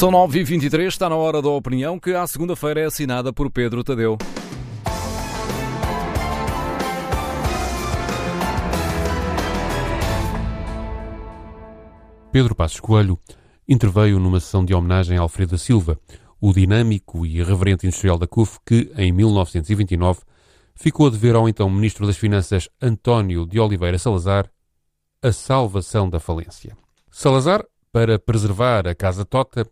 São 9h23, está na hora da opinião que à segunda-feira é assinada por Pedro Tadeu. Pedro Passos Coelho interveio numa sessão de homenagem a Alfredo da Silva, o dinâmico e irreverente industrial da CUF que, em 1929, ficou a dever ao então Ministro das Finanças António de Oliveira Salazar a salvação da falência. Salazar, para preservar a Casa Tota,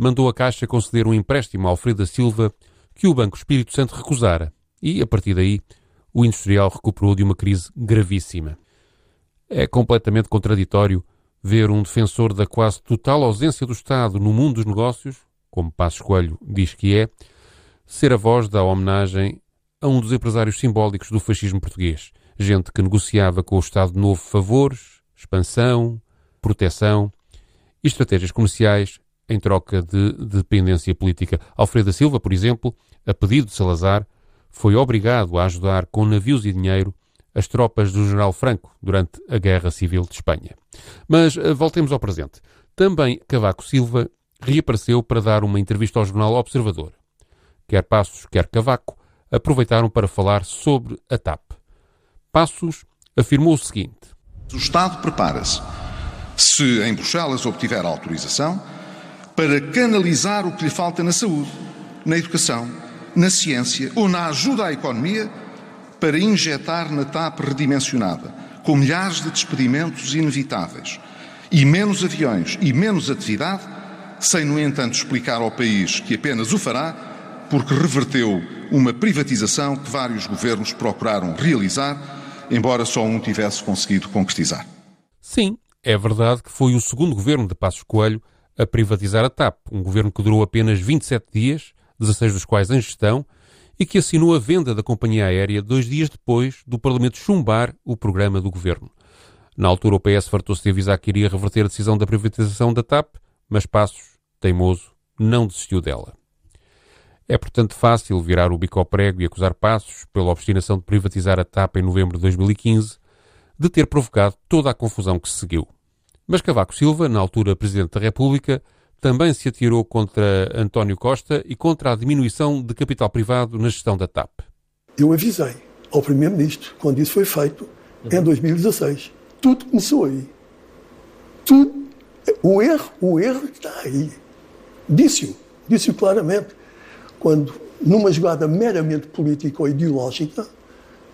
mandou a Caixa conceder um empréstimo a Alfredo da Silva que o Banco Espírito Santo recusara e, a partir daí, o industrial recuperou de uma crise gravíssima. É completamente contraditório ver um defensor da quase total ausência do Estado no mundo dos negócios, como Passos Coelho diz que é, ser a voz da homenagem a um dos empresários simbólicos do fascismo português. Gente que negociava com o Estado Novo favores, expansão, proteção e estratégias comerciais em troca de dependência política. Alfredo Silva, por exemplo, a pedido de Salazar, foi obrigado a ajudar com navios e dinheiro as tropas do general Franco durante a Guerra Civil de Espanha. Mas eh, voltemos ao presente. Também Cavaco Silva reapareceu para dar uma entrevista ao jornal Observador. Quer Passos, quer Cavaco aproveitaram para falar sobre a TAP. Passos afirmou o seguinte: O Estado prepara-se, se em Bruxelas obtiver autorização, para canalizar o que lhe falta na saúde, na educação, na ciência ou na ajuda à economia para injetar na TAP redimensionada, com milhares de despedimentos inevitáveis, e menos aviões e menos atividade, sem, no entanto, explicar ao país que apenas o fará porque reverteu uma privatização que vários governos procuraram realizar, embora só um tivesse conseguido concretizar. Sim, é verdade que foi o segundo governo de Passos Coelho a privatizar a TAP, um governo que durou apenas 27 dias, 16 dos quais em gestão, e que assinou a venda da companhia aérea dois dias depois do Parlamento chumbar o programa do governo. Na altura, o PS fartou-se de avisar que iria reverter a decisão da privatização da TAP, mas Passos, teimoso, não desistiu dela. É, portanto, fácil virar o bico ao prego e acusar Passos, pela obstinação de privatizar a TAP em novembro de 2015, de ter provocado toda a confusão que se seguiu. Mas Cavaco Silva, na altura Presidente da República, também se atirou contra António Costa e contra a diminuição de capital privado na gestão da TAP. Eu avisei ao Primeiro-Ministro, quando isso foi feito, em 2016. Tudo começou aí. Tudo. O erro, o erro está aí. Disse-o, disse-o claramente. Quando, numa jogada meramente política ou ideológica,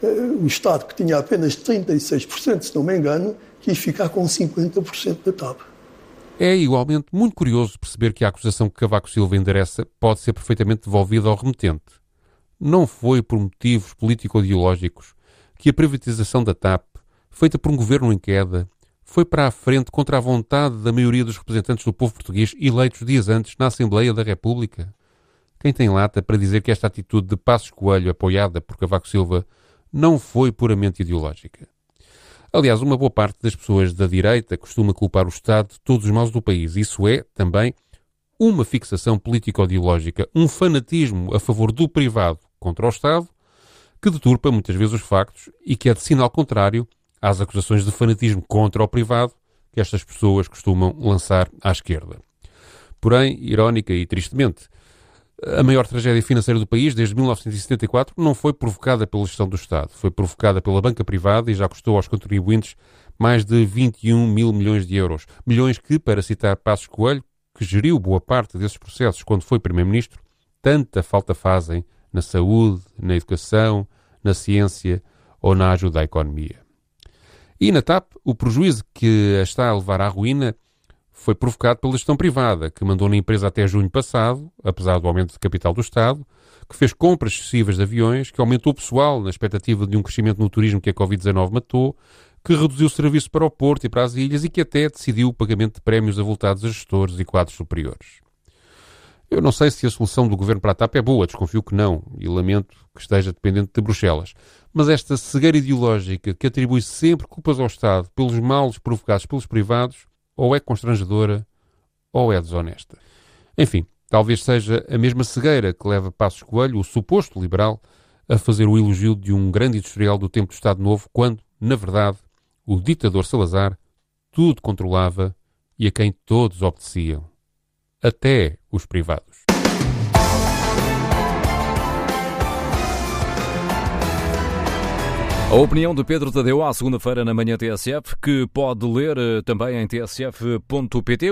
eh, o Estado, que tinha apenas 36%, se não me engano, quis ficar com 50% da TAP. É igualmente muito curioso perceber que a acusação que Cavaco Silva endereça pode ser perfeitamente devolvida ao remetente. Não foi por motivos político-ideológicos que a privatização da TAP, feita por um governo em queda, foi para a frente contra a vontade da maioria dos representantes do povo português eleitos dias antes na Assembleia da República. Quem tem lata para dizer que esta atitude de Passos Coelho, apoiada por Cavaco Silva, não foi puramente ideológica? Aliás, uma boa parte das pessoas da direita costuma culpar o Estado de todos os males do país. Isso é, também, uma fixação político-ideológica, um fanatismo a favor do privado contra o Estado, que deturpa muitas vezes os factos e que é de sinal contrário às acusações de fanatismo contra o privado que estas pessoas costumam lançar à esquerda. Porém, irónica e tristemente, a maior tragédia financeira do país desde 1974 não foi provocada pela gestão do Estado, foi provocada pela banca privada e já custou aos contribuintes mais de 21 mil milhões de euros. Milhões que, para citar Passos Coelho, que geriu boa parte desses processos quando foi Primeiro-Ministro, tanta falta fazem na saúde, na educação, na ciência ou na ajuda à economia. E na TAP, o prejuízo que a está a levar à ruína foi provocado pela gestão privada, que mandou na empresa até junho passado, apesar do aumento de capital do Estado, que fez compras excessivas de aviões, que aumentou o pessoal na expectativa de um crescimento no turismo que a Covid-19 matou, que reduziu o serviço para o Porto e para as ilhas e que até decidiu o pagamento de prémios avultados a gestores e quadros superiores. Eu não sei se a solução do governo para a TAP é boa, desconfio que não, e lamento que esteja dependente de Bruxelas. Mas esta cegueira ideológica que atribui sempre culpas ao Estado pelos males provocados pelos privados ou é constrangedora ou é desonesta. Enfim, talvez seja a mesma cegueira que leva Passos Coelho, o suposto liberal, a fazer o elogio de um grande industrial do tempo do Estado Novo, quando, na verdade, o ditador Salazar tudo controlava e a quem todos obedeciam. até os privados. A opinião de Pedro Tadeu à segunda-feira na manhã TSF, que pode ler eh, também em tsf.pt.